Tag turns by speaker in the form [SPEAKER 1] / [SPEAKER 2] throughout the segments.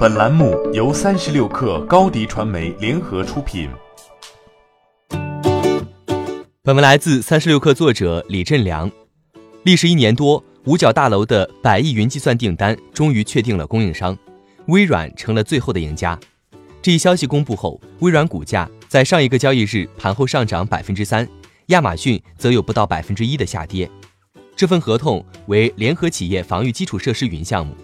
[SPEAKER 1] 本栏目由三十六氪高低传媒联合出品。
[SPEAKER 2] 本文来自三十六氪作者李振良。历时一年多，五角大楼的百亿云计算订单终于确定了供应商，微软成了最后的赢家。这一消息公布后，微软股价在上一个交易日盘后上涨百分之三，亚马逊则有不到百分之一的下跌。这份合同为联合企业防御基础设施云项目。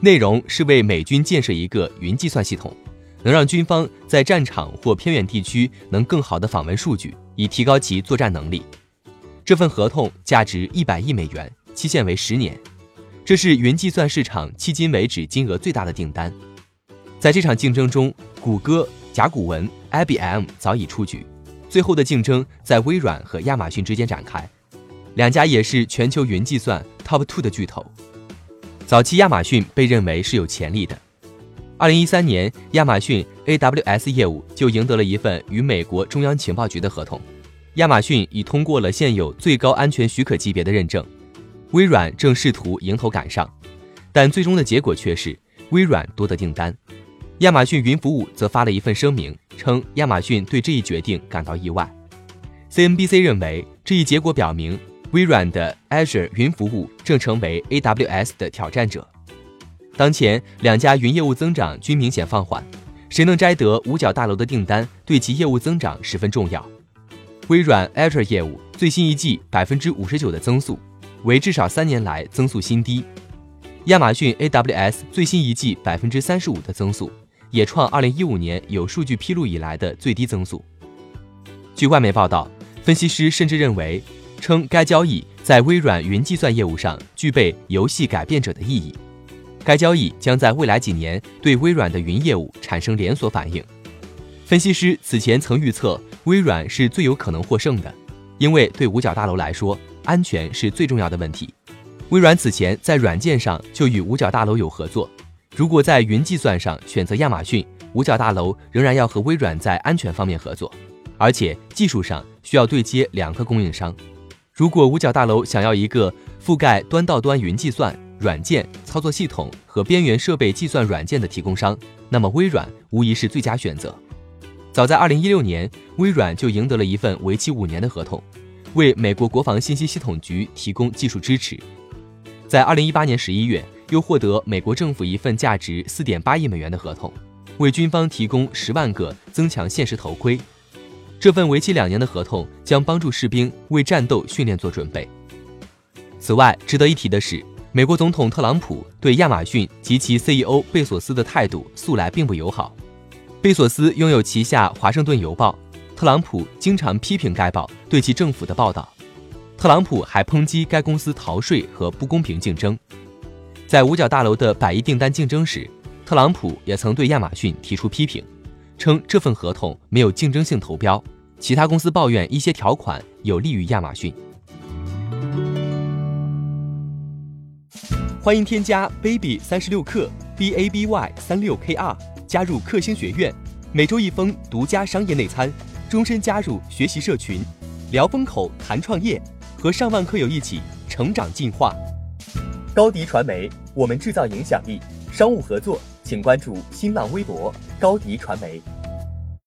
[SPEAKER 2] 内容是为美军建设一个云计算系统，能让军方在战场或偏远地区能更好地访问数据，以提高其作战能力。这份合同价值一百亿美元，期限为十年，这是云计算市场迄今为止金额最大的订单。在这场竞争中，谷歌、甲骨文、IBM 早已出局，最后的竞争在微软和亚马逊之间展开，两家也是全球云计算 Top Two 的巨头。早期亚马逊被认为是有潜力的。二零一三年，亚马逊 AWS 业务就赢得了一份与美国中央情报局的合同。亚马逊已通过了现有最高安全许可级别的认证，微软正试图迎头赶上，但最终的结果却是微软多得订单。亚马逊云服务则发了一份声明，称亚马逊对这一决定感到意外。CNBC 认为，这一结果表明。微软的 Azure 云服务正成为 AWS 的挑战者。当前两家云业务增长均明显放缓，谁能摘得五角大楼的订单，对其业务增长十分重要。微软 Azure 业务最新一季百分之五十九的增速，为至少三年来增速新低。亚马逊 AWS 最新一季百分之三十五的增速，也创二零一五年有数据披露以来的最低增速。据外媒报道，分析师甚至认为。称该交易在微软云计算业务上具备游戏改变者的意义。该交易将在未来几年对微软的云业务产生连锁反应。分析师此前曾预测，微软是最有可能获胜的，因为对五角大楼来说，安全是最重要的问题。微软此前在软件上就与五角大楼有合作，如果在云计算上选择亚马逊，五角大楼仍然要和微软在安全方面合作，而且技术上需要对接两个供应商。如果五角大楼想要一个覆盖端到端云计算、软件操作系统和边缘设备计算软件的提供商，那么微软无疑是最佳选择。早在2016年，微软就赢得了一份为期五年的合同，为美国国防信息系统局提供技术支持。在2018年11月，又获得美国政府一份价值4.8亿美元的合同，为军方提供十万个增强现实头盔。这份为期两年的合同将帮助士兵为战斗训练做准备。此外，值得一提的是，美国总统特朗普对亚马逊及其 CEO 贝索斯的态度素来并不友好。贝索斯拥有旗下《华盛顿邮报》，特朗普经常批评该报对其政府的报道。特朗普还抨击该公司逃税和不公平竞争。在五角大楼的百亿订单竞争时，特朗普也曾对亚马逊提出批评。称这份合同没有竞争性投标，其他公司抱怨一些条款有利于亚马逊。欢迎添加 baby 三十六克 b a b y 三六 k r 加入克星学院，每周一封独家商业内参，终身加入学习社群，聊风口谈创业，和上万课友一起成长进化。高迪传媒，我们制造影响力。商务合作。请关注新浪微博高迪传媒。